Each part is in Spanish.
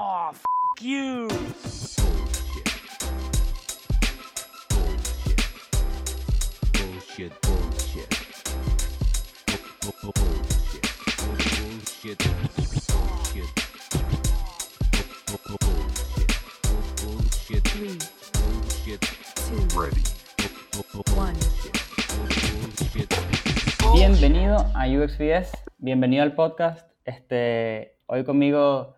Oh, f you. Bullshit, bullshit. Bullshit. Bullshit. Bullshit. Bullshit. Three, Bullshit. two, Ready. one. Bullshit. Bienvenido a UXBS, bienvenido al podcast. Este, hoy conmigo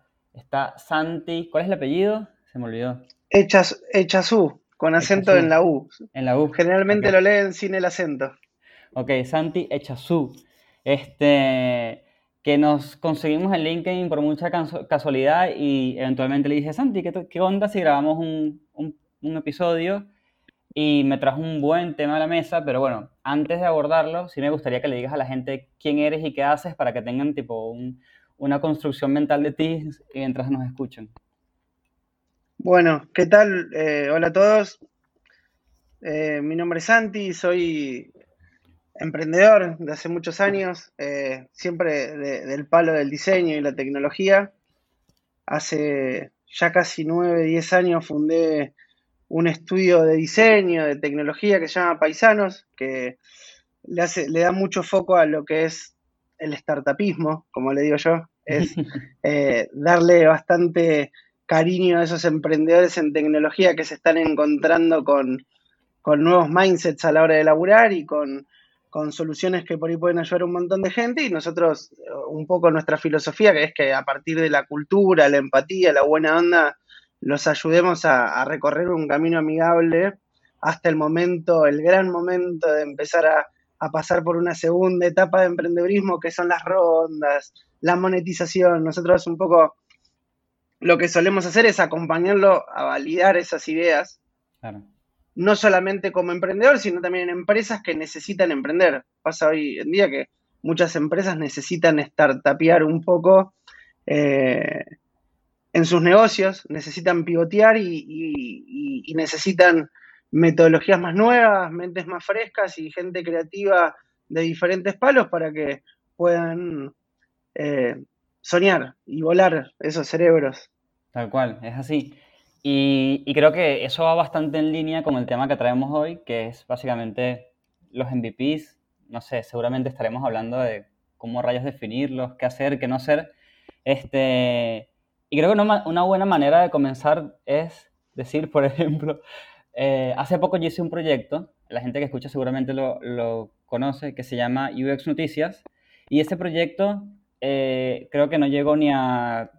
está Santi. ¿Cuál es el apellido? Se me olvidó. Echas, Echazú, con acento Echazú. en la U. En la U. Generalmente lo leen sin el acento. Ok, Santi Echazú. Este, que nos conseguimos en LinkedIn por mucha casu- casualidad y eventualmente le dije, Santi, ¿qué, qué onda si grabamos un, un- un episodio? Y me trajo un buen tema a la mesa, pero bueno, antes de abordarlo, sí me gustaría que le digas a la gente quién eres y qué haces para que tengan tipo un- una construcción mental de ti mientras nos escuchan. Bueno, ¿qué tal? Eh, hola a todos. Eh, mi nombre es Santi, soy emprendedor de hace muchos años, eh, siempre de- del palo del diseño y la tecnología. Hace ya casi 9, 10 años fundé un estudio de diseño, de tecnología que se llama Paisanos, que le, hace, le da mucho foco a lo que es el startupismo, como le digo yo. Es eh, darle bastante cariño a esos emprendedores en tecnología que se están encontrando con, con nuevos mindsets a la hora de laburar y con, con soluciones que por ahí pueden ayudar a un montón de gente. Y nosotros, eh, un poco nuestra filosofía, que es que a partir de la cultura, la empatía, la buena onda, los ayudemos a, a recorrer un camino amigable hasta el momento, el gran momento de empezar a, a pasar por una segunda etapa de emprendedurismo, que son las rondas, la monetización. Nosotros un poco lo que solemos hacer es acompañarlo a validar esas ideas, Claro. no solamente como emprendedor, sino también en empresas que necesitan emprender. Pasa hoy en día que muchas empresas necesitan startupear un poco eh, en sus negocios, necesitan pivotear y, y- y- y necesitan metodologías más nuevas, mentes más frescas y gente creativa de diferentes palos para que puedan eh, soñar y volar esos cerebros. Tal cual, es así. Y, y creo que eso va bastante en línea con el tema que traemos hoy, que es básicamente los MVPs. No sé, seguramente estaremos hablando de cómo rayos definirlos, qué hacer, qué no hacer. Este, y creo que una, una buena manera de comenzar es decir, por ejemplo, eh, hace poco yo hice un proyecto, la gente que escucha seguramente lo, lo conoce, que se llama UX Noticias. Y ese proyecto eh, creo que no llegó ni a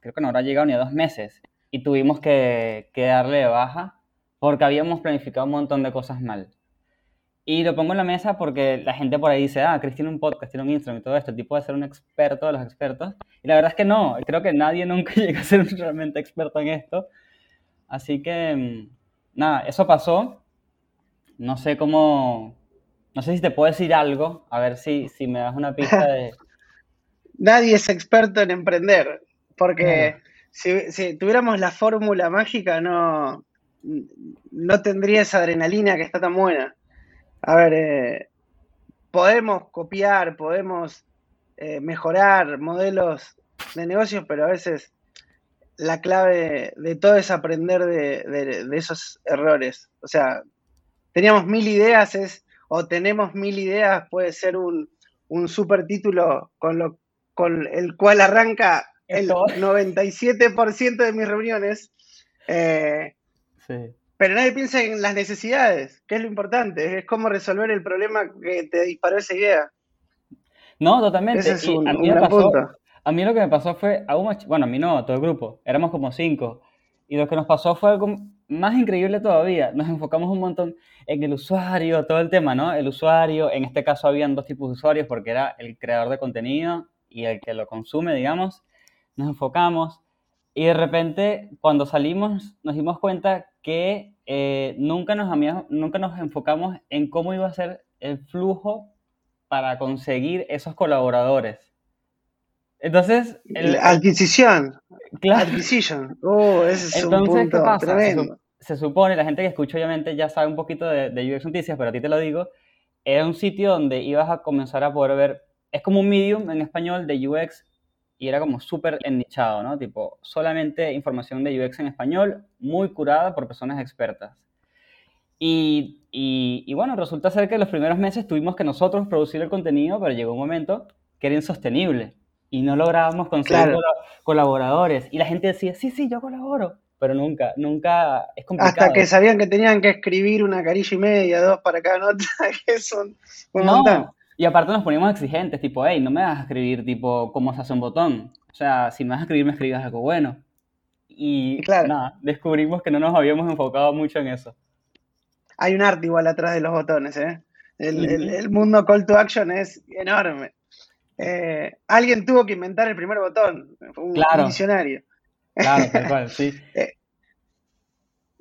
creo que no habrá llegado ni a dos meses y tuvimos que, que darle de baja porque habíamos planificado un montón de cosas mal. Y lo pongo en la mesa porque la gente por ahí dice, ah, Chris tiene un podcast, tiene un Instagram y todo esto, el tipo de ser un experto de los expertos. Y la verdad es que no, creo que nadie nunca llega a ser realmente experto en esto. Así que, mm, nada, eso pasó. No sé cómo, no sé si te puedo decir algo, a ver si, si me das una pista de... Nadie es experto en emprender, porque si, si tuviéramos la fórmula mágica no, no tendría esa adrenalina que está tan buena. A ver, eh, podemos copiar, podemos eh, mejorar modelos de negocios, pero a veces la clave de todo es aprender de, de- de esos errores. O sea, teníamos mil ideas, es, o tenemos mil ideas, puede ser un, un super título con, lo, con el cual arranca el Esto. 97% de mis reuniones. eh, Sí. pero nadie piensa en las necesidades, que es lo importante, es cómo resolver el problema que te disparó esa idea. No, totalmente. Ese es Y un, a mí me pasó, punto. a mí lo que me pasó fue, aún más, bueno, a mí no, a todo el grupo, éramos como cinco. Y lo que nos pasó fue algo más increíble todavía. Nos enfocamos un montón en el usuario, todo el tema, ¿no? El usuario, en este caso habían dos tipos de usuarios porque era el creador de contenido y el que lo consume, digamos. Nos enfocamos y de repente cuando salimos nos dimos cuenta que eh, nunca, nos, nunca nos enfocamos en cómo iba a ser el flujo para conseguir esos colaboradores. Entonces, el- adquisición, claro, adquisition, uh, ese es un entonces, ¿qué punto pasa? Se, tremendo. se supone, la gente que escucha obviamente ya sabe un poquito de, de UX Noticias, pero a ti te lo digo, era un sitio donde ibas a comenzar a poder ver, es como un medium en español de UX y era como súper ennichado, ¿no? Tipo, solamente información de UX en español, muy curada por personas expertas. Y, y, y bueno, resulta ser que los primeros meses tuvimos que nosotros producir el contenido, pero llegó un momento que era insostenible y no lográbamos conseguir Claro. cola- colaboradores. Y la gente decía, sí, sí, yo colaboro, pero nunca, nunca, es complicado. Hasta que sabían que tenían que escribir una carilla y media, dos para cada nota, que son un montón. Y aparte nos poníamos exigentes, tipo, hey, no me vas a escribir, tipo, cómo se hace un botón. O sea, si me vas a escribir, me escribas algo bueno. Y Claro. nada, descubrimos que no nos habíamos enfocado mucho en eso. Hay un arte igual atrás de los botones, ¿eh? El, el- mundo call to action es enorme. Eh, alguien tuvo que inventar el primer botón, un, Claro. un visionario. Claro, tal cual, sí.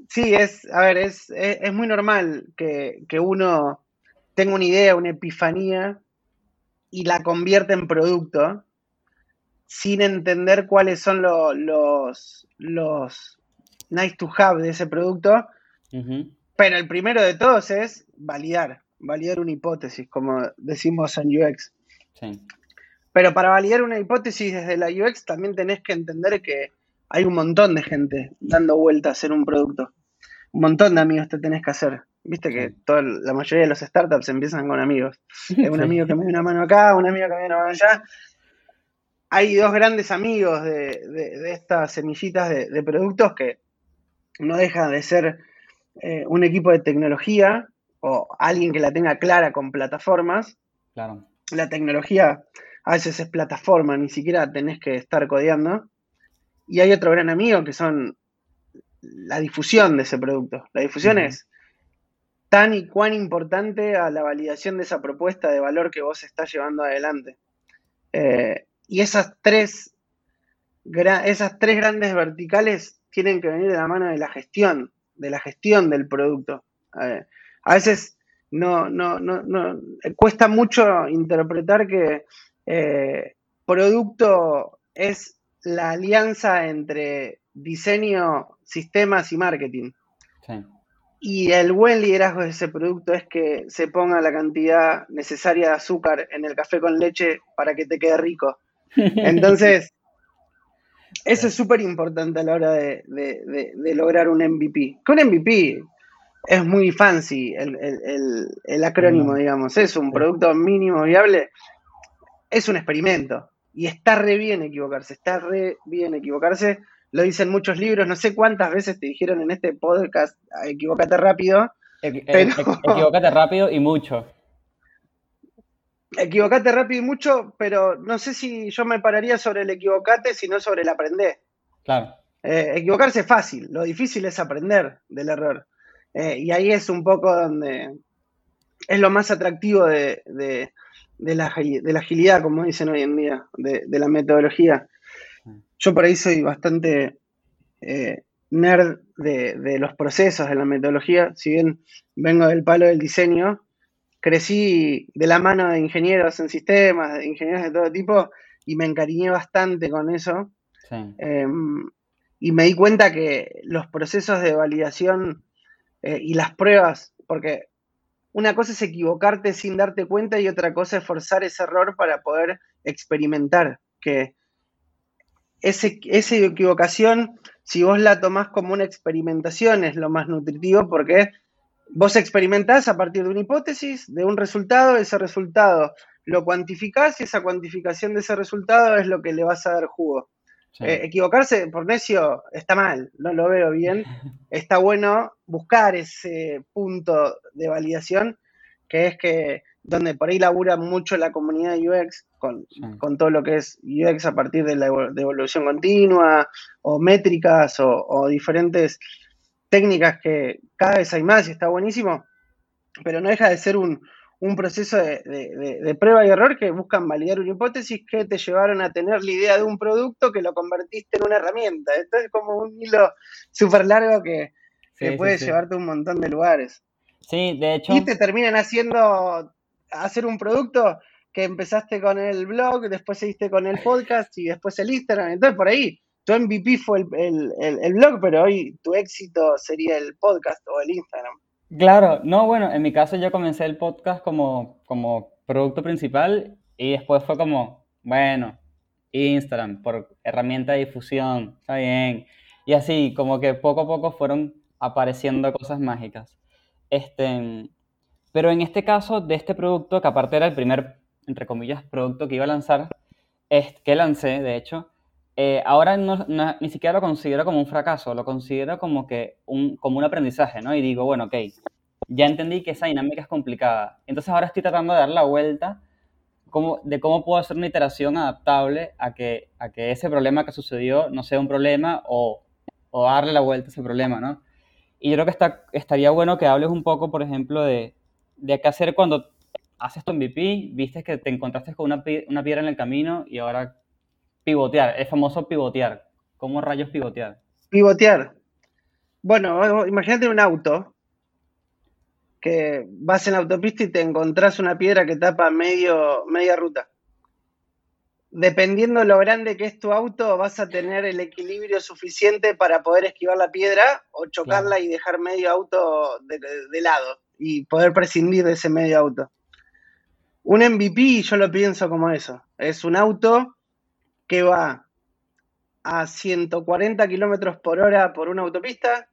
Sí, es, a ver, es, es, es muy normal que, que uno tenga una idea, una epifanía y la convierta en producto sin entender cuáles son lo- los, los nice to have de ese producto. Pero el primero de todos es validar, validar una hipótesis, como decimos en UX. Sí, Pero para validar una hipótesis desde la UX también tenés que entender que hay un montón de gente dando vueltas en un producto. Un montón de amigos te tenés que hacer. Viste que toda, la mayoría de los startups empiezan con amigos. Eh, un amigo que me da una mano acá, un amigo que me da una mano allá. Hay dos grandes amigos de, de- de estas semillitas de, de productos que no deja de ser eh, un equipo de tecnología o alguien que la tenga clara con plataformas claro. la tecnología a veces es plataforma, ni siquiera tenés que estar codeando. Y hay otro gran amigo que son la difusión de ese producto. La difusión es tan y cuán importante a la validación de esa propuesta de valor que vos estás llevando adelante. Eh, y esas tres, esas tres grandes verticales tienen que venir de la mano de la gestión, de la gestión del producto. Eh, a veces no, no, no, no, cuesta mucho interpretar que eh, producto es la alianza entre diseño, sistemas y marketing. Sí. Y el buen liderazgo de ese producto es que se ponga la cantidad necesaria de azúcar en el café con leche para que te quede rico. Entonces, eso es súper importante a la hora de, de- de- de lograr un MVP. Que un MVP es muy fancy, el, el- el- el acrónimo, No. digamos. Es un producto mínimo viable. Es un experimento. Y está re bien equivocarse, está re bien equivocarse. Lo dicen muchos libros, no sé cuántas veces te dijeron en este podcast, "Ah, equivócate rápido. Equi- Pero- equi- Equivócate rápido y mucho. Equivocate rápido y mucho, pero no sé si yo me pararía sobre el equivocate, sino sobre el aprender. Claro. Eh, equivocarse es fácil, lo difícil es aprender del error. Eh, y ahí es un poco donde es lo más atractivo de, de- de la, de la agilidad, como dicen hoy en día, de, de la metodología. Yo por ahí soy bastante eh, nerd de, de los procesos de la metodología, si bien vengo del palo del diseño, crecí de la mano de ingenieros en sistemas, de ingenieros de todo tipo, y me encariñé bastante con eso. Sí. Eh, y me di cuenta que los procesos de validación eh, y las pruebas, porque una cosa es equivocarte sin darte cuenta y otra cosa es forzar ese error para poder experimentar, que ese, esa equivocación, si vos la tomás como una experimentación, es lo más nutritivo porque vos experimentás a partir de una hipótesis, de un resultado, ese resultado lo cuantificás y esa cuantificación de ese resultado es lo que le vas a dar jugo. sí. Eh, equivocarse por necio está mal, no lo veo bien. Está bueno buscar ese punto de validación, que es que donde por ahí labura mucho la comunidad de UX con, Sí. con todo lo que es UX a partir de la de evolución continua o métricas o, o diferentes técnicas que cada vez hay más y está buenísimo, pero no deja de ser un, un proceso de, de- prueba y error que buscan validar una hipótesis que te llevaron a tener la idea de un producto que lo convertiste en una herramienta. Esto es como un hilo súper largo que, que Sí, sí, puede sí. llevarte a un montón de lugares. Sí, de hecho, Y te terminan haciendo hacer un producto que empezaste con el blog, después seguiste con el podcast y después el Instagram. Entonces, por ahí, tu MVP fue el, el- el- el blog, pero hoy tu éxito sería el podcast o el Instagram. claro, no, bueno, en mi caso yo comencé el podcast como, como producto principal y después fue como, bueno, Instagram, por herramienta de difusión, está bien. Y así, como que poco a poco fueron apareciendo cosas mágicas. Este, pero en este caso, de este producto, que aparte era el primer, entre comillas, producto que iba a lanzar, es, que lancé, de hecho, eh, ahora no- no- ni siquiera lo considero como un fracaso, lo considero como que un, como un aprendizaje, ¿no? Y digo, bueno, ok, ya entendí que esa dinámica es complicada. Entonces ahora estoy tratando de dar la vuelta cómo- de cómo puedo hacer una iteración adaptable a que, a que ese problema que sucedió no sea un problema o, o darle la vuelta a ese problema, ¿no? Y yo creo que está, estaría bueno que hables un poco, por ejemplo, de, de qué hacer cuando haces tu MVP, viste que te encontraste con una, una piedra en el camino y ahora pivotear, el famoso pivotear. ¿Cómo rayos pivotear? Pivotear. Bueno, imagínate un auto que vas en la autopista y te encontrás una piedra que tapa medio, media ruta. Dependiendo lo grande que es tu auto, vas a tener el equilibrio suficiente para poder esquivar la piedra o chocarla y dejar medio auto de, de- de lado y poder prescindir de ese medio auto. Un MVP yo lo pienso como eso. Es un auto que va a 140 kilómetros por hora por una autopista,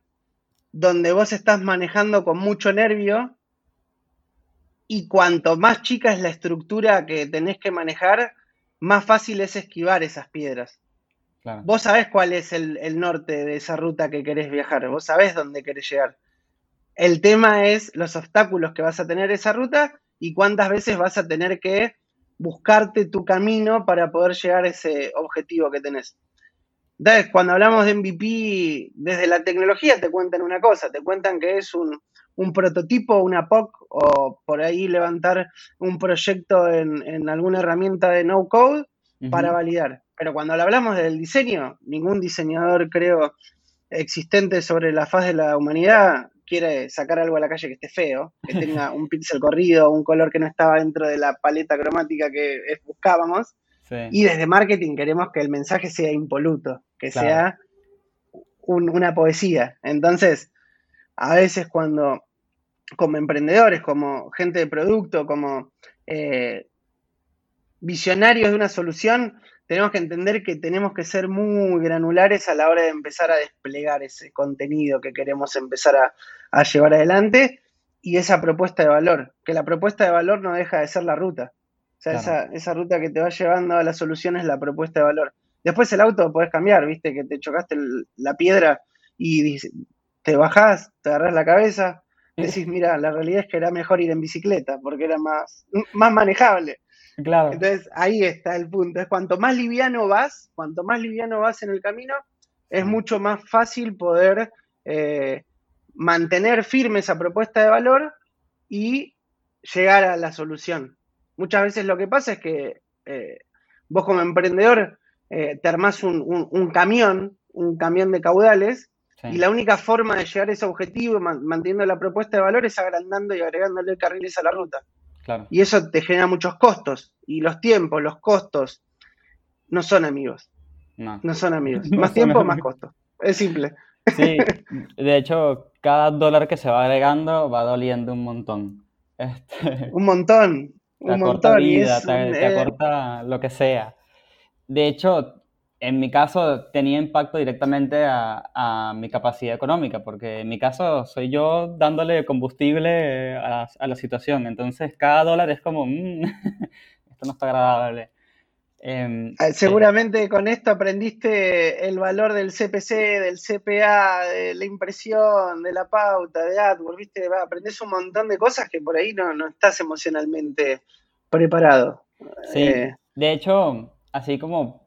donde vos estás manejando con mucho nervio y cuanto más chica es la estructura que tenés que manejar, más fácil es esquivar esas piedras. Claro. Vos sabés cuál es el, el norte de esa ruta que querés viajar, vos sabés dónde querés llegar. El tema es los obstáculos que vas a tener esa ruta y cuántas veces vas a tener que buscarte tu camino para poder llegar a ese objetivo que tenés. Entonces, cuando hablamos de MVP, desde la tecnología te cuentan una cosa, te cuentan que es un, un prototipo, una POC, o por ahí levantar un proyecto en, en alguna herramienta de no code para validar. Pero cuando hablamos del diseño, ningún diseñador, creo, existente sobre la faz de la humanidad quiere sacar algo a la calle que esté feo, que tenga un píxel corrido, un color que no estaba dentro de la paleta cromática que buscábamos. Sí. Y desde marketing queremos que el mensaje sea impoluto, que Claro. sea un- una poesía. Entonces, a veces cuando, como emprendedores, como gente de producto, como eh, visionarios de una solución, tenemos que entender que tenemos que ser muy granulares a la hora de empezar a desplegar ese contenido que queremos empezar a, a llevar adelante y esa propuesta de valor, que la propuesta de valor no deja de ser la ruta. O sea, Claro. esa, esa ruta que te va llevando a la solución es la propuesta de valor. Después el auto podés cambiar, viste, que te chocaste el- la piedra y te bajás, te agarrás la cabeza, decís, mira, la realidad es que era mejor ir en bicicleta porque era más, más manejable. Claro. Entonces ahí está el punto. Es cuanto más liviano vas, cuanto más liviano vas en el camino, es Sí. mucho más fácil poder eh, mantener firme esa propuesta de valor y llegar a la solución. Muchas veces lo que pasa es que eh, vos como emprendedor eh, te armás un, un- un camión, un camión de caudales, Sí. y la única forma de llegar a ese objetivo, man- manteniendo la propuesta de valor, es agrandando y agregándole carriles a la ruta. Claro. Y eso te genera muchos costos. Y los tiempos, los costos, no son amigos. No. No son amigos. No más son tiempo, más amigos. costo. Es simple. Sí, de hecho, cada dólar que se va agregando va doliendo un montón. Este, Un montón. te Un acorta montón. Y vida, es te, un, te eh, acorta lo que sea. De hecho, en mi caso tenía impacto directamente a, a mi capacidad económica, porque en mi caso soy yo dándole combustible a la, a la situación. Entonces, cada dólar es como, "Mm, esto no está agradable. Em, eh, sí. Seguramente con esto aprendiste el valor del CPC, del CPA, de la impresión, de la pauta, de AdWords, ¿viste? Va, Aprendés un montón de cosas que por ahí no, no estás emocionalmente preparado. Sí, Eh, de hecho, así como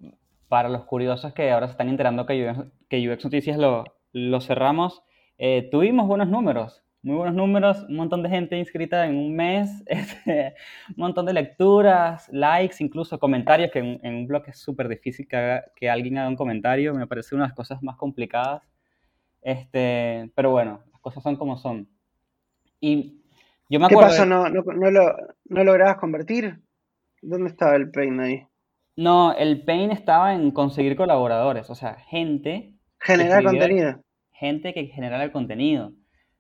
para los curiosos que ahora se están enterando que UX, que UX Noticias lo, lo cerramos, eh, tuvimos buenos números, muy buenos números, un montón de gente inscrita en un mes, este, un montón de lecturas, likes, incluso comentarios, que en, en un blog es súper difícil que, haga- que alguien haga un comentario, me parece una de las cosas más complicadas, este, pero bueno, las cosas son como son. Y yo me ¿Qué acuerdo... pasó? ¿No, no, no, lo, ¿No lograbas convertir? ¿Dónde estaba el pain ahí? No, el pain estaba en conseguir colaboradores, o sea, gente, Generar contenido. gente que generara el contenido.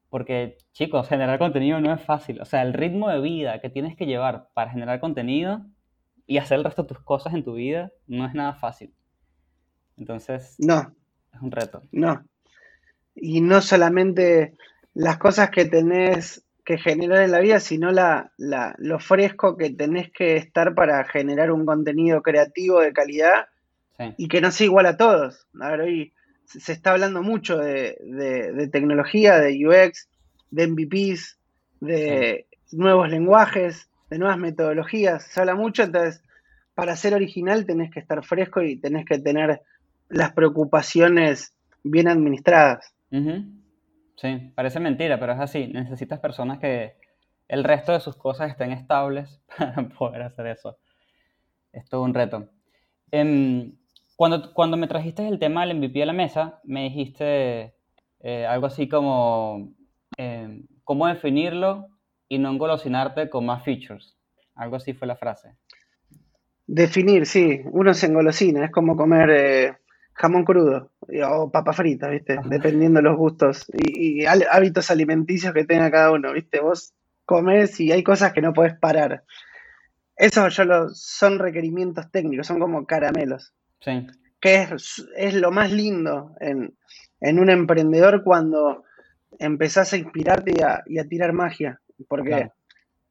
Porque, chicos, generar contenido no es fácil. O sea, el ritmo de vida que tienes que llevar para generar contenido y hacer el resto de tus cosas en tu vida no es nada fácil. Entonces, No, es un reto. no. Y no solamente las cosas que tenés que generar en la vida, sino la, la- lo fresco que tenés que estar para generar un contenido creativo de calidad Sí, y que no sea igual a todos. A ver, hoy se está hablando mucho de, de- de tecnología, de UX, de MVPs, de nuevos lenguajes, de nuevas metodologías. Se habla mucho, entonces, para ser original tenés que estar fresco y tenés que tener las preocupaciones bien administradas. Sí, parece mentira, pero es así. Necesitas personas que el resto de sus cosas estén estables para poder hacer eso. Es todo un reto. Em, cuando, cuando me trajiste el tema del MVP a la mesa, me dijiste eh, algo así como em, cómo definirlo y no engolosinarte con más features. Algo así fue la frase. Definir, sí, uno se engolosina, es como comer eh, jamón crudo o papa frita, ¿viste? Dependiendo de los gustos y, y há- hábitos alimenticios que tenga cada uno, ¿viste? Vos comés y hay cosas que no podés parar. Eso yo lo, son requerimientos técnicos, son como caramelos, Sí, que es, es lo más lindo en, en un emprendedor cuando empezás a inspirarte y a, y a tirar magia, porque Claro.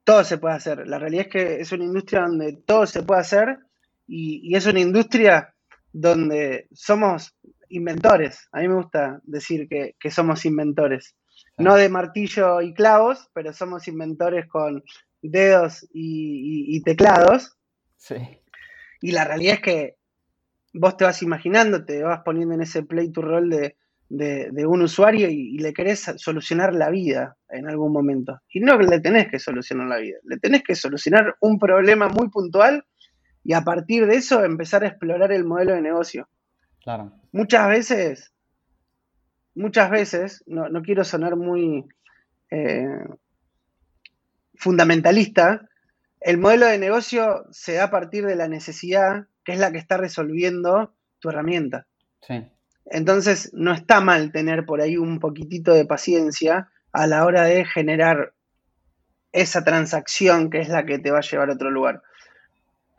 todo se puede hacer. La realidad es que es una industria donde todo se puede hacer y, y es una industria donde somos inventores. A mí me gusta decir que, que somos inventores. No de martillo y clavos, pero somos inventores con dedos y, y- y teclados. Sí, Y la realidad es que vos te vas imaginando, te vas poniendo en ese play to roll de, de- de un usuario y, y le querés solucionar la vida en algún momento. Y no le tenés que solucionar la vida, le tenés que solucionar un problema muy puntual y a partir de eso empezar a explorar el modelo de negocio. claro. Muchas veces, muchas veces, no, no quiero sonar muy eh, fundamentalista, el modelo de negocio se da a partir de la necesidad, que es la que está resolviendo tu herramienta. Sí, Entonces, no está mal tener por ahí un poquitito de paciencia a la hora de generar esa transacción que es la que te va a llevar a otro lugar.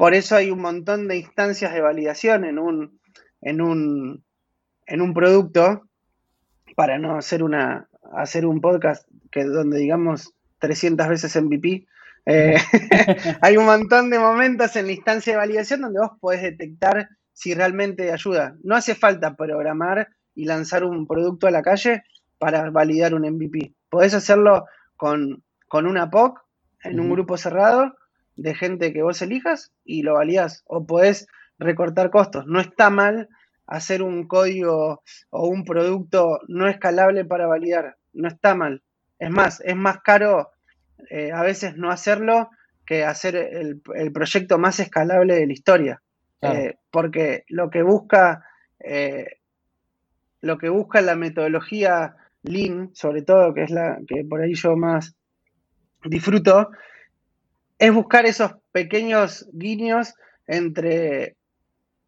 Por eso hay un montón de instancias de validación en un, en un, en un producto, para no hacer, una, hacer un podcast que donde digamos 300 veces MVP. eh, hay un montón de momentos en la instancia de validación donde vos podés detectar si realmente ayuda. No hace falta programar y lanzar un producto a la calle para validar un MVP. Podés hacerlo con, con una POC en un grupo cerrado de gente que vos elijas y lo validás. O podés recortar costos. No está mal hacer un código o un producto no escalable para validar. No está mal. Es más, es más caro eh, a veces no hacerlo que hacer el, el proyecto más escalable de la historia. Claro. Eh, porque lo que busca eh, lo que busca la metodología Lean, sobre todo, que es la que por ahí yo más disfruto, es buscar esos pequeños guiños entre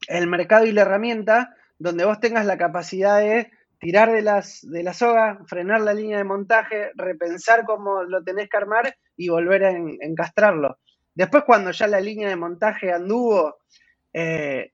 el mercado y la herramienta, donde vos tengas la capacidad de tirar de, las, de la soga, frenar la línea de montaje, repensar cómo lo tenés que armar y volver a en- encastrarlo. Después, cuando ya la línea de montaje anduvo, eh,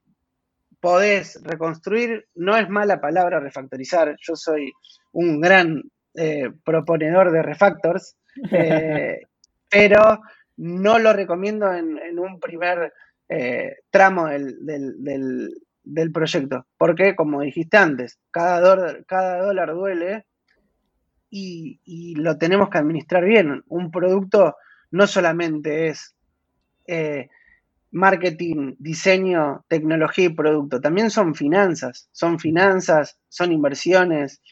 podés reconstruir, no es mala palabra refactorizar, yo soy un gran eh, proponedor de refactors, eh, pero no lo recomiendo en, en un primer eh, tramo del, del- del- del proyecto, porque como dijiste antes, cada dólar, cada dólar duele y, y lo tenemos que administrar bien. Un producto no solamente es eh, marketing, diseño, tecnología y producto, también son finanzas, son finanzas, son inversiones,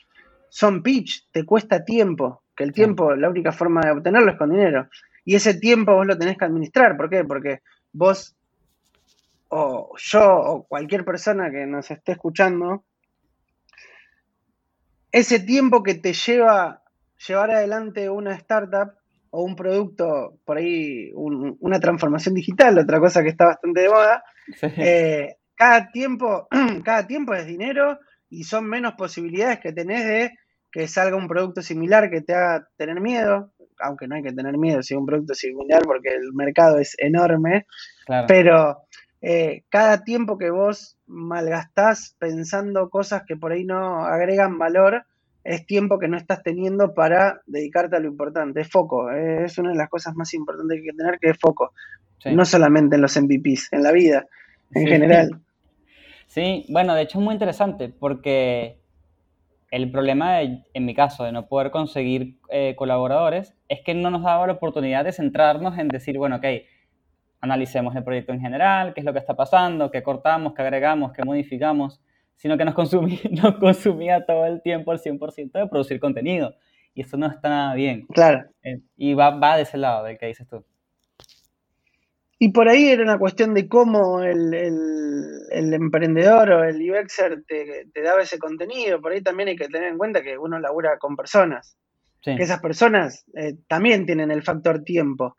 son pitch, te cuesta tiempo, que el tiempo, la única forma de obtenerlo es con dinero. Y ese tiempo vos lo tenés que administrar, ¿por qué? Porque vos o yo o cualquier persona que nos esté escuchando, ese tiempo que te lleva llevar adelante una startup o un producto, por ahí un- una transformación digital, otra cosa que está bastante de moda, Sí, eh, cada tiempo, cada tiempo es dinero y son menos posibilidades que tenés de que salga un producto similar que te haga tener miedo, aunque no hay que tener miedo si es un producto similar porque el mercado es enorme, Claro. pero eh, cada tiempo que vos malgastás pensando cosas que por ahí no agregan valor, es tiempo que no estás teniendo para dedicarte a lo importante, es foco, eh, es una de las cosas más importantes que hay que tener, que es foco, Sí. no solamente en los MVPs, en la vida en Sí. general. Sí, bueno, de hecho es muy interesante porque el problema, de- en mi caso, de no poder conseguir eh, colaboradores es que no nos daba la oportunidad de centrarnos en decir, bueno, ok, analicemos el proyecto en general, qué es lo que está pasando, qué cortamos, qué agregamos, qué modificamos, sino que nos consumía, nos consumía todo el tiempo al 100% de producir contenido. Y eso no está nada bien. Claro. Eh, y va, va de ese lado del que dices tú. Y por ahí era una cuestión de cómo el, el- el emprendedor o el UXer te, te daba ese contenido. Por ahí también hay que tener en cuenta que uno labura con personas. Sí, Que esas personas eh, también tienen el factor tiempo.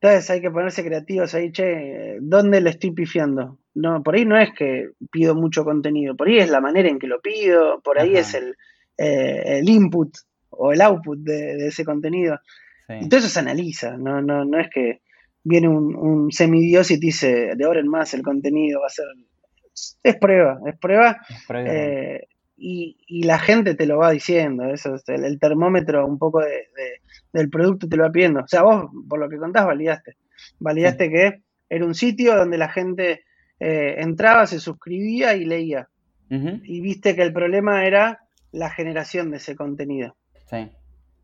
Entonces hay que ponerse creativos ahí, che, ¿dónde le estoy pifiando? No, por ahí no es que pido mucho contenido, por ahí es la manera en que lo pido, por ahí Ajá. es el, eh, el input o el output de, de ese contenido. sí. Y todo eso se analiza, no, no, no es que viene un, un semidios y te dice de ahora en más el contenido va a ser. Es prueba, es prueba Es eh, y, y la gente te lo va diciendo, eso es el, el termómetro un poco de, de- del producto te lo va pidiendo. O sea, vos, por lo que contás, validaste. Validaste que era un sitio donde la gente eh, entraba, se suscribía y leía. Y viste que el problema era la generación de ese contenido. Sí.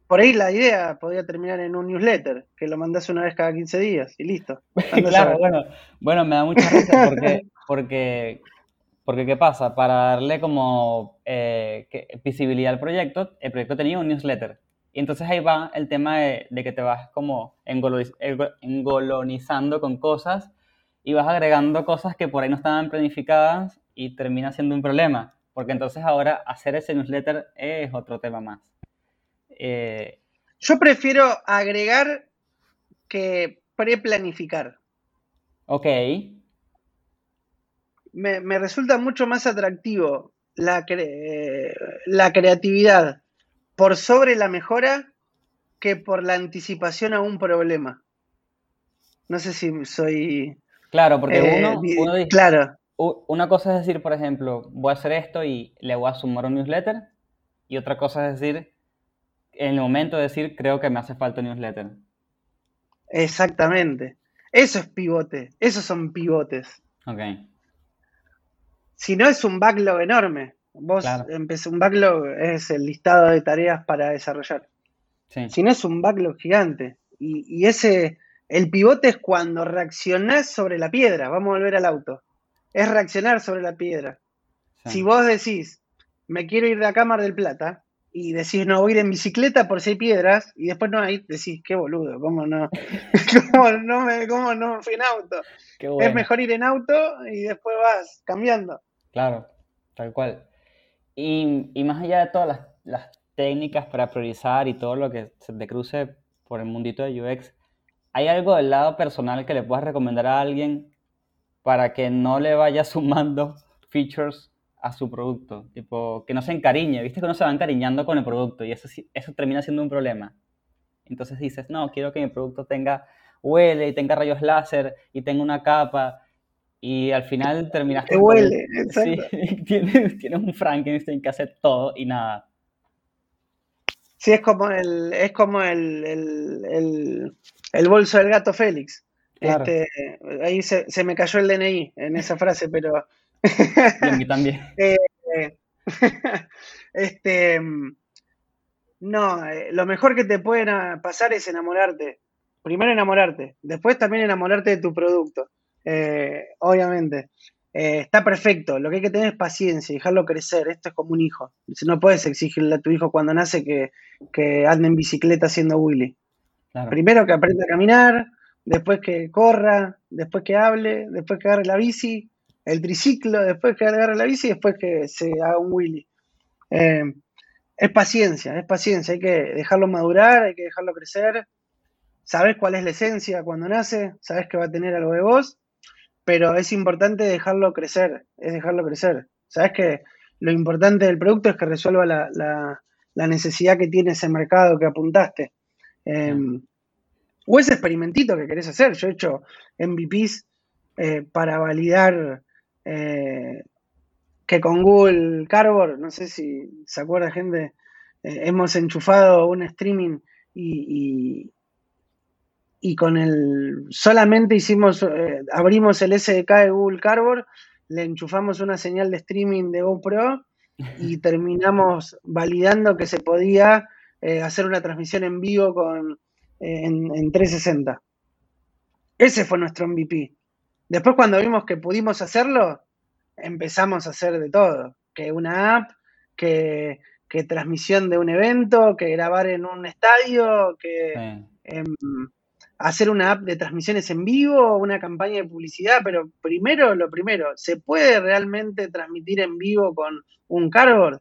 Por ahí la idea podía terminar en un newsletter, que lo mandás una vez cada 15 días y listo. Claro, bueno, bueno, me da mucha risa porque, porque, porque ¿qué pasa? Para darle como eh, que- visibilidad al proyecto, el proyecto tenía un newsletter. Y entonces ahí va el tema de, de que te vas como engolonizando con cosas y vas agregando cosas que por ahí no estaban planificadas y termina siendo un problema. Porque entonces ahora hacer ese newsletter es otro tema más. Eh, Yo prefiero agregar que preplanificar. ok, Me, me resulta mucho más atractivo la, cre- la creatividad por sobre la mejora que por la anticipación a un problema. No sé si soy... claro, porque eh, uno, di- uno dice, claro, una cosa es decir, por ejemplo, voy a hacer esto y le voy a sumar un newsletter. Y otra cosa es decir, en el momento de decir, creo que me hace falta un newsletter. exactamente. Eso es pivote, esos son pivotes. Ok, Si no es un backlog enorme. Vos Claro. empecé un backlog, es el listado de tareas para desarrollar. sí, Si no es un backlog gigante. Y, y ese, el pivote es cuando reaccionás sobre la piedra. Vamos a volver al auto. Es reaccionar sobre la piedra. sí. Si vos decís, me quiero ir de acá a Mar del Plata, y decís, no, voy a ir en bicicleta por hay piedras, y después no hay, decís, qué boludo, ¿cómo no? ¿Cómo no me, cómo no fui en auto? Qué bueno. Es mejor ir en auto y después vas cambiando. Claro, tal cual. Y, y más allá de todas las, las técnicas para priorizar y todo lo que se te cruce por el mundito de UX, ¿hay algo del lado personal que le puedas recomendar a alguien para que no le vaya sumando features a su producto? Tipo, que no se encariñe, viste que uno se va encariñando con el producto y eso, eso termina siendo un problema. Entonces dices, no, quiero que mi producto tenga huele y tenga rayos láser y tenga una capa y al final terminaste Te con- huele, Sí, exacto. tienes, tienes un Frankenstein que hace todo y nada. Sí, es como el, es como el, el, el- el bolso del gato Félix. Claro. Este, ahí se, se me cayó el DNI en esa frase, pero Y a mí también. este no, eh, lo mejor que te puede pasar es enamorarte. Primero enamorarte, después también enamorarte de tu producto. Eh, obviamente. Eh, está perfecto. Lo que hay que tener es paciencia y dejarlo crecer. Esto es como un hijo. No puedes exigirle a tu hijo cuando nace que, que ande en bicicleta haciendo Willy. Claro. Primero que aprenda a caminar, después que corra, después que hable, después que agarre la bici, el triciclo, después que agarre la bici y después que se haga un Willy. Eh, es paciencia, es paciencia, hay que dejarlo madurar, hay que dejarlo crecer. Sabes cuál es la esencia cuando nace, sabes que va a tener algo de vos, pero es importante dejarlo crecer, es dejarlo crecer. Sabes que lo importante del producto es que resuelva la, la- la necesidad que tiene ese mercado que apuntaste. Em, o ese experimentito que querés hacer. Yo he hecho MVPs eh, para validar eh, que con Google Cardboard, no sé si se acuerda gente, eh, hemos enchufado un streaming y, y, y con el solamente hicimos, eh, abrimos el SDK de Google Cardboard, le enchufamos una señal de streaming de GoPro y terminamos validando que se podía hacer una transmisión en vivo con, en, en 360. Ese fue nuestro MVP. Después cuando vimos que pudimos hacerlo, empezamos a hacer de todo. Que una app, que, que transmisión de un evento, que grabar en un estadio, que Sí. em, hacer una app de transmisiones en vivo, una campaña de publicidad, pero primero lo primero, ¿se puede realmente transmitir en vivo con un cardboard?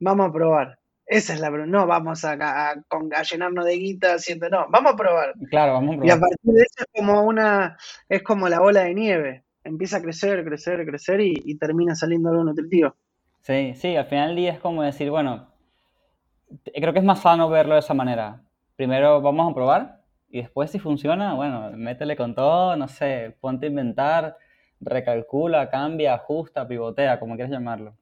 Vamos a probar. Esa es la pregunta. No vamos a, a- llenarnos de guita haciendo, no, vamos a probar. Claro, vamos a Y a probar. partir de eso es como una, es como la bola de nieve. Empieza a crecer, crecer, crecer y, y termina saliendo algo nutritivo. Sí, sí, al final del día es como decir, bueno, creo que es más sano verlo de esa manera. Primero vamos a probar y después si funciona, bueno, métele con todo, no sé, ponte a inventar, recalcula, cambia, ajusta, pivotea, como quieras llamarlo.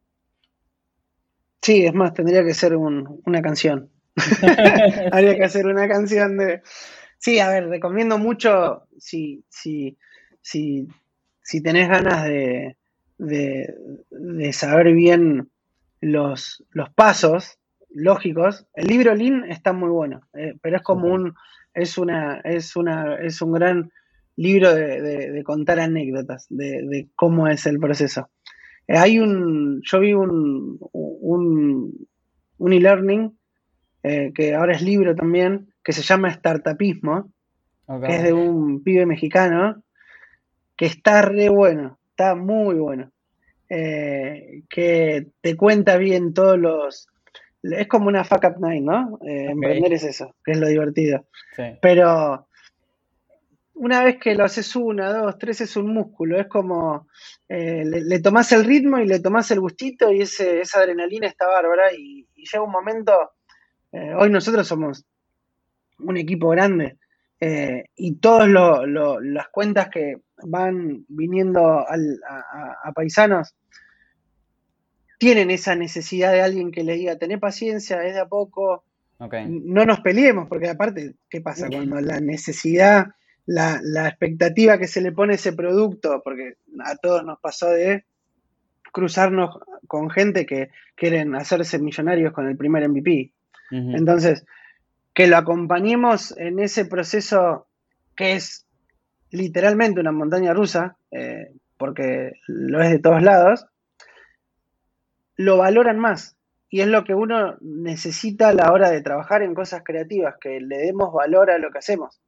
Sí, es más, tendría que ser un- una canción. Habría que hacer una canción de. Sí, a ver, recomiendo mucho si, si, si, si tenés ganas de, de, de saber bien los, los pasos lógicos. El libro Lean está muy bueno, eh, pero es como un, es una, es una, es un gran libro de, de- de contar anécdotas, de, de cómo es el proceso. Eh, hay un, yo vi un, un, un e-learning eh, que ahora es libro también, que se llama Startupismo, que es de un pibe mexicano, que está re bueno, está muy bueno, eh, que te cuenta bien todos los... Es como una fuck up night, ¿no? Eh. Emprender es eso, que es lo divertido. Sí, Pero una vez que lo haces una, dos, tres, es un músculo. Es como eh, le, le tomás el ritmo y le tomás el gustito y ese, esa adrenalina está bárbara. Y, y llega un momento, eh, hoy nosotros somos un equipo grande eh, y todas las cuentas que van viniendo al- a, a- a paisanos tienen esa necesidad de alguien que les diga, tené paciencia, es de a poco, no nos peleemos, porque aparte, ¿qué pasa cuando la necesidad, la, la expectativa que se le pone a ese producto, porque a todos nos pasó de cruzarnos con gente que quieren hacerse millonarios con el primer MVP. Entonces, que lo acompañemos en ese proceso que es literalmente una montaña rusa, eh, porque lo es de todos lados, lo valoran más. Y es lo que uno necesita a la hora de trabajar en cosas creativas, que le demos valor a lo que hacemos.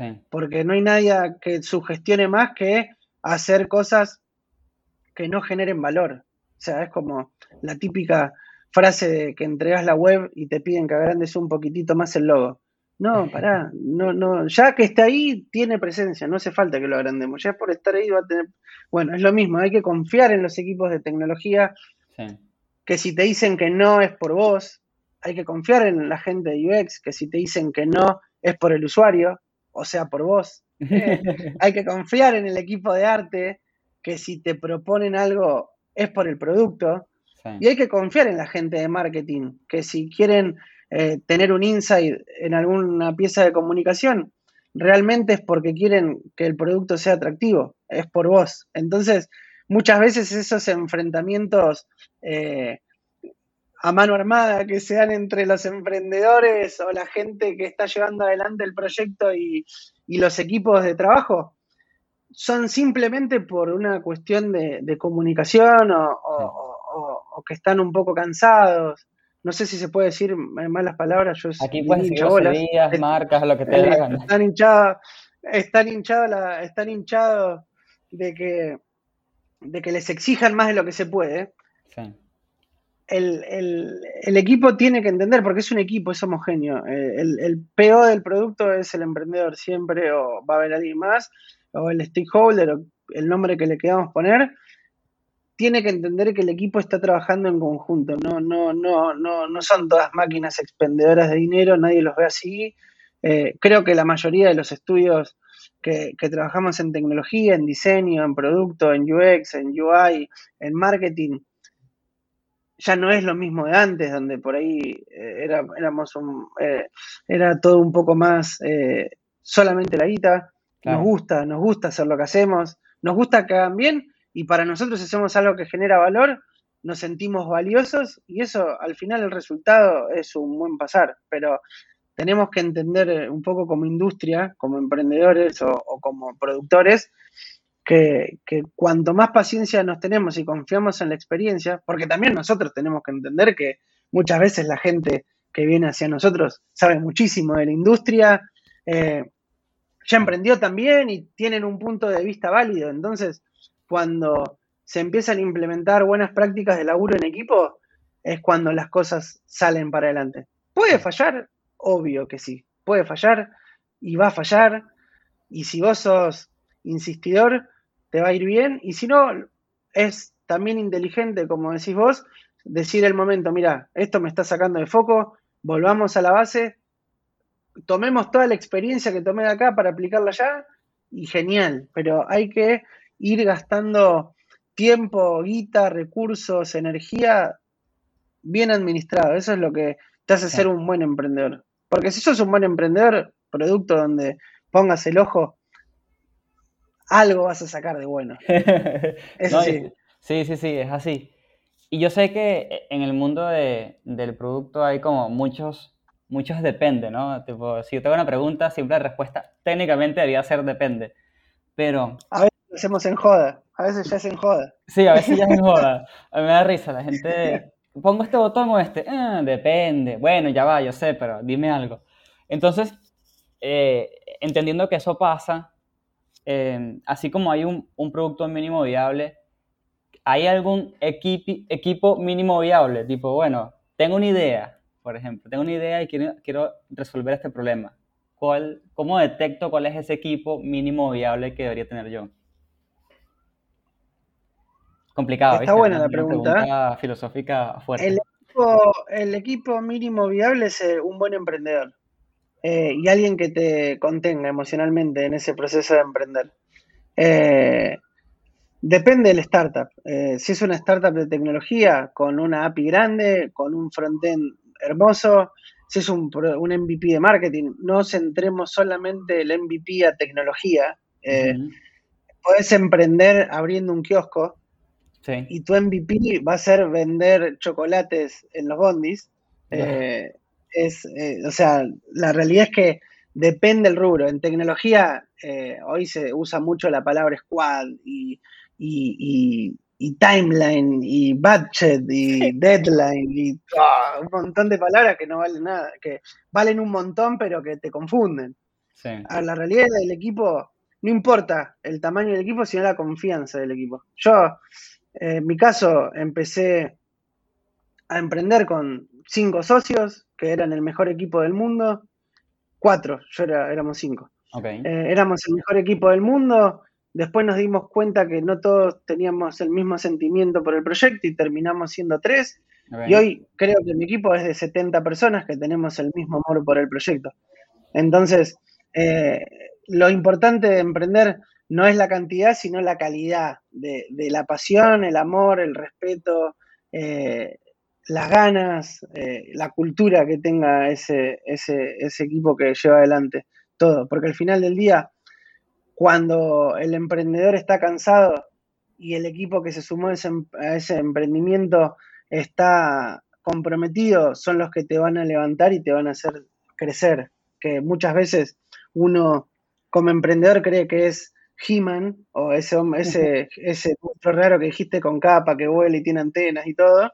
Sí, Porque no hay nadie que sugestione más que hacer cosas que no generen valor. O sea, es como la típica frase de que entregas la web y te piden que agrandes un poquitito más el logo. No, pará, no, no, ya que está ahí, tiene presencia, no hace falta que lo agrandemos, ya por estar ahí va a tener. Bueno, es lo mismo, hay que confiar en los equipos de tecnología, sí. que si te dicen que no es por vos, hay que confiar en la gente de UX, que si te dicen que no es por el usuario, o sea, por vos. Eh, hay que confiar en el equipo de arte, que si te proponen algo es por el producto. Sí. Y hay que confiar en la gente de marketing, que si quieren eh, tener un insight en alguna pieza de comunicación, realmente es porque quieren que el producto sea atractivo, es por vos. Entonces, muchas veces esos enfrentamientos eh, a mano armada que se dan entre los emprendedores o la gente que está llevando adelante el proyecto y, y los equipos de trabajo, son simplemente por una cuestión de, de comunicación o, o- o- o que están un poco cansados. No sé si se puede decir en malas palabras. Yo Aquí puedes decir Es- marcas, lo que te eh, gana. están hinchados, están hinchados, la- están hinchados de que, de que les exijan más de lo que se puede. Sí, El, el- el equipo tiene que entender, porque es un equipo, es homogéneo. Eh, El, el PO del producto es el emprendedor siempre, o va a haber alguien más, o el stakeholder, o el nombre que le queramos poner. Tiene que entender que el equipo está trabajando en conjunto. No, no, no, no, no son todas máquinas expendedoras de dinero, nadie los ve así. Eh, creo que la mayoría de los estudios que, que trabajamos en tecnología, en diseño, en producto, en UX, en UI, en marketing, ya no es lo mismo de antes, donde por ahí eh, era, éramos un, eh, era todo un poco más eh, solamente la guita. Claro. Nos gusta, nos gusta hacer lo que hacemos, nos gusta que hagan bien y para nosotros si hacemos algo que genera valor, nos sentimos valiosos y eso al final el resultado es un buen pasar, pero tenemos que entender eh, un poco como industria, como emprendedores o, o como productores, que, que cuanto más paciencia nos tenemos y confiamos en la experiencia, porque también nosotros tenemos que entender que muchas veces la gente que viene hacia nosotros sabe muchísimo de la industria, eh, ya emprendió también y tienen un punto de vista válido. Entonces, cuando se empiezan a implementar buenas prácticas de laburo en equipo, es cuando las cosas salen para adelante. ¿Puede fallar? Obvio que sí. Puede fallar y va a fallar. Y si vos sos insistidor, te va a ir bien. Y si no, es también inteligente, como decís vos, decir el momento, mira, esto me está sacando de foco, volvamos a la base, tomemos toda la experiencia que tomé de acá para aplicarla allá y genial, pero hay que ir gastando tiempo, guita, recursos, energía bien administrado. Eso es lo que te hace ser un buen emprendedor. Porque si sos un buen emprendedor, producto donde pongas el ojo, algo vas a sacar de bueno. Eso No, sí. sí, sí, sí, es así. Y yo sé que en el mundo de- del producto hay como muchos, muchos depende, ¿no? Tipo, si yo tengo una pregunta, siempre la respuesta técnicamente debería ser depende. Pero A veces lo hacemos en joda, a veces ya es en joda. sí, a veces ya me joda. A mí me da risa la gente. ¿Pongo este botón o este? "Ah, depende. Bueno, ya va, yo sé, pero dime algo. Entonces, eh, entendiendo que eso pasa, eh, así como hay un, un producto mínimo viable, ¿hay algún equipi- equipo mínimo viable? Tipo, bueno, tengo una idea, por ejemplo, tengo una idea y quiero, quiero resolver este problema. ¿Cuál, ¿Cómo detecto cuál es ese equipo mínimo viable que debería tener yo? Complicado, Está ¿viste? buena la pregunta, pregunta filosófica fuerte. El equipo, el equipo mínimo viable es eh, un buen emprendedor eh, y alguien que te contenga emocionalmente en ese proceso de emprender. Eh, depende del startup. Eh, si es una startup de tecnología con una API grande, con un frontend hermoso, si es un, un MVP de marketing, no centremos solamente el MVP a tecnología. Eh, Podés emprender abriendo un kiosco Sí. y tu MVP va a ser vender chocolates en los bondis. Eh, es, eh, o sea, la realidad es que depende del rubro. En tecnología eh, hoy se usa mucho la palabra squad y, y- y- y timeline y budget y deadline y ah, un montón de palabras que no valen nada, que valen un montón pero que te confunden. Sí. A la realidad del equipo, no importa el tamaño del equipo, sino la confianza del equipo. Yo, eh, en mi caso, empecé a emprender con cinco socios, que eran el mejor equipo del mundo. Cuatro, yo era, éramos cinco. Eh, éramos el mejor equipo del mundo. Después nos dimos cuenta que no todos teníamos el mismo sentimiento por el proyecto y terminamos siendo tres. Y hoy creo que mi equipo es de 70 personas que tenemos el mismo amor por el proyecto. Entonces, eh, lo importante de emprender no es la cantidad, sino la calidad de, de la pasión, el amor, el respeto, eh, las ganas, eh, la cultura que tenga ese, ese, ese equipo que lleva adelante todo. Porque al final del día, cuando el emprendedor está cansado y el equipo que se sumó a ese, em- a ese emprendimiento está comprometido, son los que te van a levantar y te van a hacer crecer. Que muchas veces uno como emprendedor cree que es He-Man o ese, ese, ese monstruo raro que dijiste con capa, que vuela y tiene antenas y todo,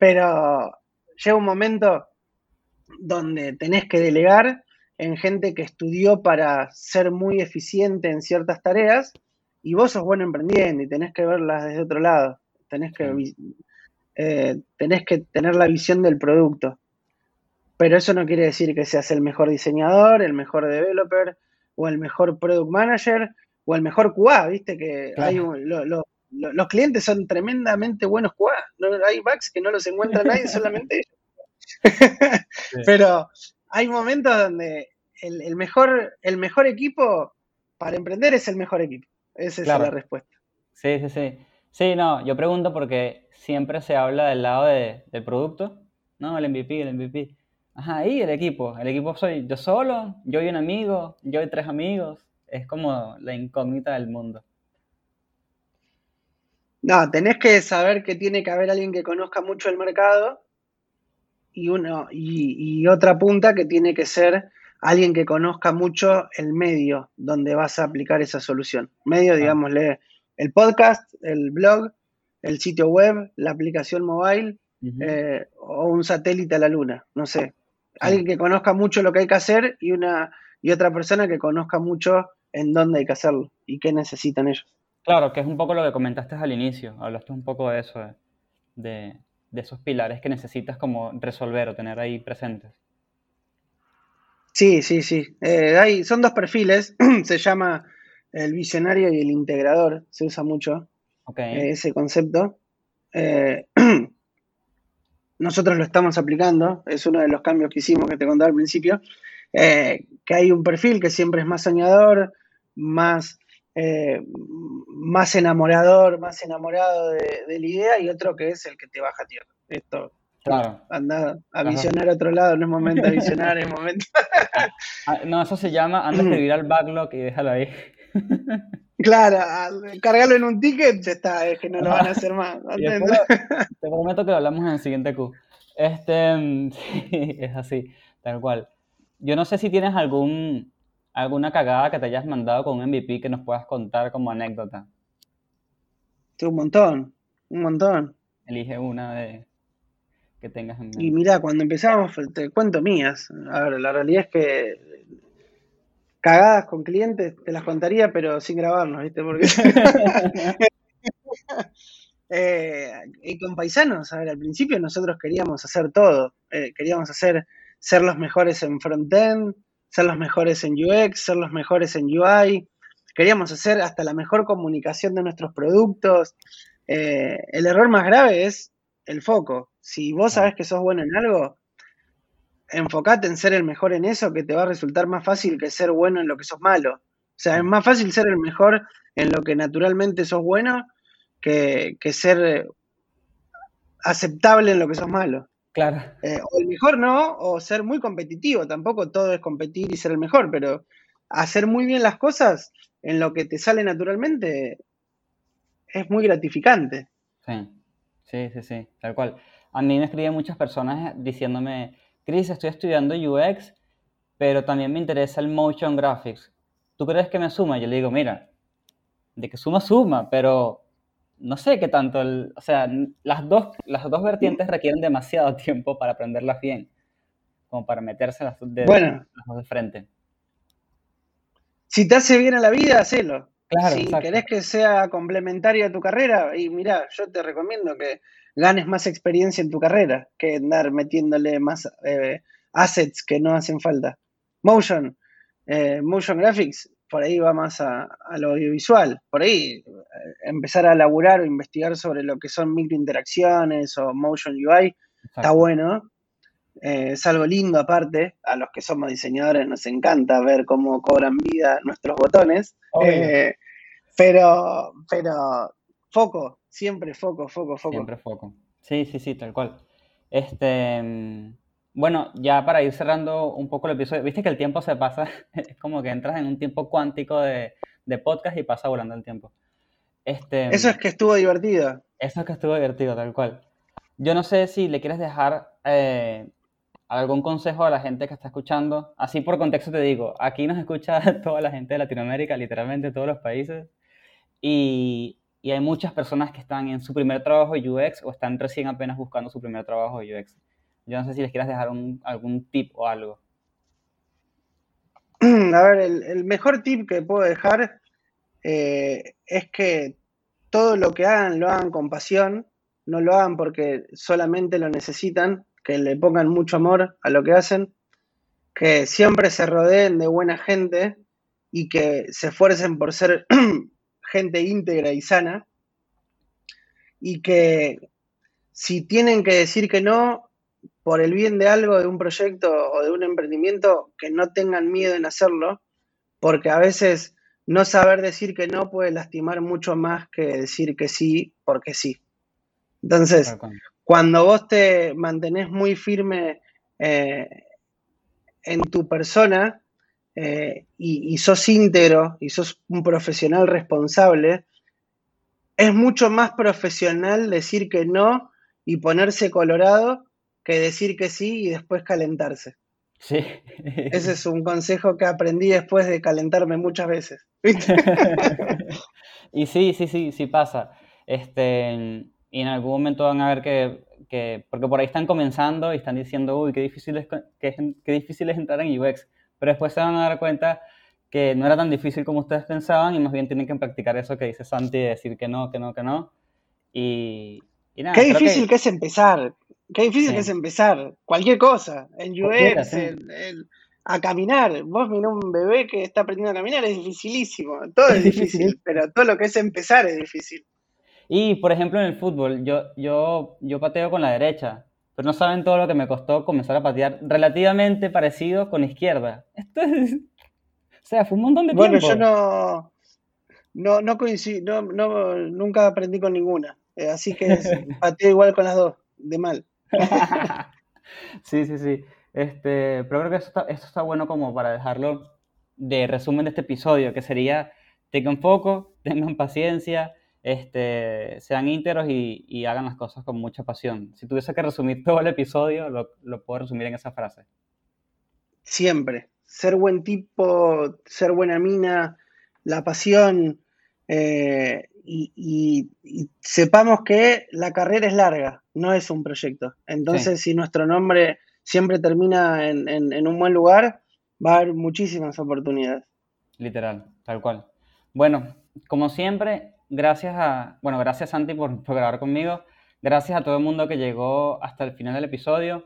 pero llega un momento donde tenés que delegar en gente que estudió para ser muy eficiente en ciertas tareas y vos sos bueno emprendiendo y tenés que verlas desde otro lado, tenés que, eh, tenés que tener la visión del producto. Pero eso no quiere decir que seas el mejor diseñador, el mejor developer o el mejor product manager o el mejor QA, viste que Claro. hay un- lo- lo- lo- los clientes son tremendamente buenos no, hay bugs que no los encuentra nadie, solamente ellos. Pero hay momentos donde el, el mejor, el mejor equipo para emprender es el mejor equipo. Esa Claro. es la respuesta. Sí, sí, sí. Sí, no, yo pregunto porque siempre se habla del lado de- del producto. No, el MVP, el MVP. Ajá, y el equipo. El equipo soy yo solo, yo y un amigo, yo y tres amigos. Es como la incógnita del mundo. No, tenés que saber que tiene que haber alguien que conozca mucho el mercado y, uno, y, y otra punta que tiene que ser alguien que conozca mucho el medio donde vas a aplicar esa solución. Medio, digámosle, el podcast, el blog, el sitio web, la aplicación mobile eh, o un satélite a la luna, no sé. Alguien que conozca mucho lo que hay que hacer y, una, y otra persona que conozca mucho en dónde hay que hacerlo y qué necesitan ellos. Claro, que es un poco lo que comentaste al inicio. Hablaste un poco de eso, de, de- esos pilares que necesitas como resolver o tener ahí presentes. Sí, sí, sí. Eh, hay, son dos perfiles, se llama el visionario y el integrador, se usa mucho eh, ese concepto. Eh, nosotros lo estamos aplicando, es uno de los cambios que hicimos que te contaba al principio, que hay un perfil que siempre es más soñador, más, eh, más enamorador, más enamorado de, de la idea y otro que es el que te baja a tierra. Esto, claro. anda a Ajá. visionar a otro lado, no es momento de visionar, es momento... Ah, no, eso se llama, anda a escribir al backlog y déjalo ahí. Claro, cargarlo en un ticket ya está, es que no lo van a hacer más. Después te prometo que lo hablamos en el siguiente Q. Este, sí, es así, tal cual. Yo no sé si tienes algún, alguna cagada que te hayas mandado con un MVP que nos puedas contar como anécdota. Un montón, un montón. Elige una de que tengas en Y mente. mirá, cuando empezamos, te cuento mías. A ver, la realidad es que cagadas con clientes te las contaría, pero sin grabarnos, ¿viste? Porque. Eh, y con paisanos, a ver, al principio nosotros queríamos hacer todo. Eh, queríamos hacer, ser los mejores en frontend, ser los mejores en UX, ser los mejores en UI. Queríamos hacer hasta la mejor comunicación de nuestros productos. Eh, el error más grave es el foco. Si vos sabés que sos bueno en algo, enfocate en ser el mejor en eso, que te va a resultar más fácil que ser bueno en lo que sos malo. O sea, es más fácil ser el mejor en lo que naturalmente sos bueno que, que ser eh, aceptable en lo que sos malo. Claro, Eh, o el mejor no, o ser muy competitivo. Tampoco todo es competir y ser el mejor, pero hacer muy bien las cosas en lo que te sale naturalmente es muy gratificante. sí, sí, sí, sí, tal cual. A mí me escriben muchas personas diciéndome, Chris, estoy estudiando UX, pero también me interesa el motion graphics. ¿Tú crees que me suma? Yo le digo, mira, de que suma, suma, pero no sé qué tanto, el- o sea, las dos, las dos vertientes requieren demasiado tiempo para aprenderlas bien, como para meterse las, de, Bueno, las dos de frente. si te hace bien a la vida, hacelo. Claro, si exacto. querés que sea complementaria a tu carrera, y mirá, yo te recomiendo que ganes más experiencia en tu carrera que andar metiéndole más eh, assets que no hacen falta. Motion, eh, motion graphics, por ahí va más a, a lo audiovisual. Por ahí eh, empezar a laburar o investigar sobre lo que son microinteracciones o motion UI está bueno. Eh, es algo lindo aparte, a los que somos diseñadores nos encanta ver cómo cobran vida nuestros botones. Eh, pero, pero foco, siempre foco, foco, foco. Siempre foco. Sí, sí, sí, tal cual. Este, mm, bueno, ya para ir cerrando un poco el episodio, viste que el tiempo se pasa, es como que entras en un tiempo cuántico de, de podcast y pasa volando el tiempo. Este, Eso es que estuvo divertido. eso es que estuvo divertido, tal cual. Yo no sé si le quieres dejar eh, algún consejo a la gente que está escuchando. Así por contexto te digo, aquí nos escucha toda la gente de Latinoamérica, literalmente todos los países. Y, y hay muchas personas que están en su primer trabajo de UX o están recién apenas buscando su primer trabajo de UX. Yo no sé si les quieras dejar algún tip o algo. A ver, el, el mejor tip que puedo dejar eh, es que todo lo que hagan lo hagan con pasión, no lo hagan porque solamente lo necesitan, que le pongan mucho amor a lo que hacen, que siempre se rodeen de buena gente y que se esfuercen por ser gente íntegra y sana y que si tienen que decir que no por el bien de algo, de un proyecto o de un emprendimiento que no tengan miedo en hacerlo, porque a veces no saber decir que no puede lastimar mucho más que decir que sí porque sí. Entonces, cuando vos te mantenés muy firme eh, en tu persona eh, y, y sos íntegro y sos un profesional responsable, es mucho más profesional decir que no y ponerse colorado que decir que sí y después calentarse. Sí. Ese es un consejo que aprendí después de calentarme muchas veces. Y sí, sí, sí, sí pasa. Este, y en algún momento van a ver que, que- porque por ahí están comenzando y están diciendo, uy, qué difícil es, qué, qué difícil es entrar en UX. Pero después se van a dar cuenta que no era tan difícil como ustedes pensaban y más bien tienen que practicar eso que dice Santi, de decir que no, que no, que no. Y, y nada, Qué difícil que que es empezar. Qué difícil Sí. es empezar. Cualquier cosa. En UX, sí. a caminar. Vos mirá un bebé que está aprendiendo a caminar, es dificilísimo. Todo Es es difícil, pero todo lo que es empezar es difícil. Y, por ejemplo, en el fútbol, yo, yo, yo pateo con la derecha, pero no saben todo lo que me costó comenzar a patear relativamente parecido con izquierda. Esto es... O sea, fue un montón de Bueno, tiempo. yo no, no, no coincido, no, no, nunca aprendí con ninguna. Eh, así que pateo igual con las dos, de mal. Sí, sí, sí. Este, pero creo que esto está, bueno como para dejarlo de resumen de este episodio, que sería tengan foco, tengan paciencia, este, sean íntegros y, hagan las cosas con mucha pasión. Si tuviese que resumir todo el episodio, lo, lo puedo resumir en esa frase. Siempre. Ser buen tipo, ser buena mina, la pasión. eh, y, y- y sepamos que la carrera es larga, no es un proyecto. Entonces, si nuestro nombre siempre termina en, en- en un buen lugar, va a haber muchísimas oportunidades. Literal, tal cual. Bueno, como siempre, gracias a, bueno, gracias Santi por, por grabar conmigo. Gracias a todo el mundo que llegó hasta el final del episodio.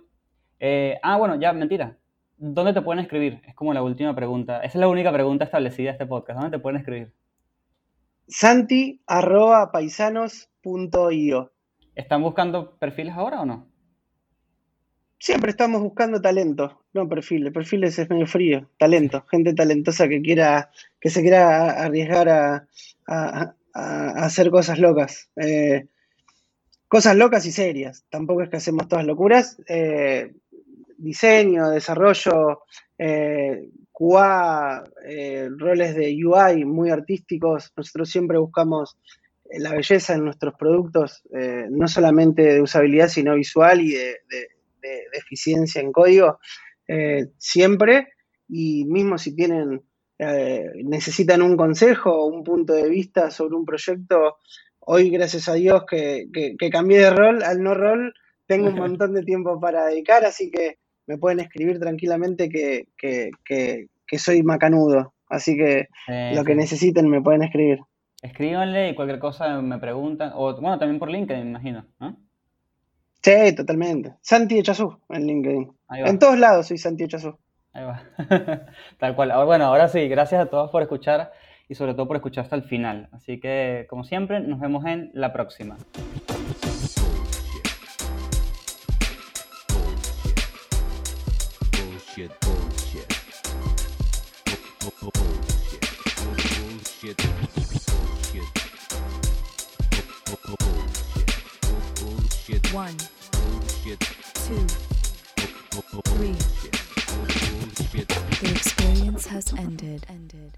Eh, ah, bueno, ya, mentira. ¿Dónde te pueden escribir? Es como la última pregunta. Esa es la única pregunta establecida de este podcast. ¿Dónde te pueden escribir? Santi arroba paisanos.io. ¿Están buscando perfiles ahora o no? Siempre estamos buscando talento, no perfiles. Perfiles es medio frío. Talento, gente talentosa que quiera, que se quiera arriesgar a, a- a- a hacer cosas locas. Eh, cosas locas y serias. Tampoco es que hacemos todas locuras. Eh, diseño, desarrollo, eh, QA, eh, roles de UI muy artísticos. Nosotros siempre buscamos eh, la belleza en nuestros productos, eh, no solamente de usabilidad, sino visual y de, de- de- de eficiencia en código, eh, siempre. Y mismo si tienen, eh, necesitan un consejo o un punto de vista sobre un proyecto, hoy gracias a Dios que, que- que cambié de rol al no rol, tengo un montón de tiempo para dedicar, así que me pueden escribir tranquilamente que, que- que- que soy macanudo. Así que Eh, lo que necesiten me pueden escribir. Escríbanle y cualquier cosa me preguntan. O bueno, también por LinkedIn, me imagino, ¿no? Sí, totalmente. Santi Echazú en LinkedIn. En todos lados soy Santi Echazú. Ahí va. Tal cual. Ahora- Bueno, ahora sí, gracias a todos por escuchar y sobre todo por escuchar hasta el final. Así que, como siempre, nos vemos en la próxima. Bullshit, bullshit. Bu- bu- Bullshit. Bullshit. Bullshit. Bu- bu- Bullshit. Bullshit. One, Bullshit. two, three. Bullshit. The experience has ended. Ended.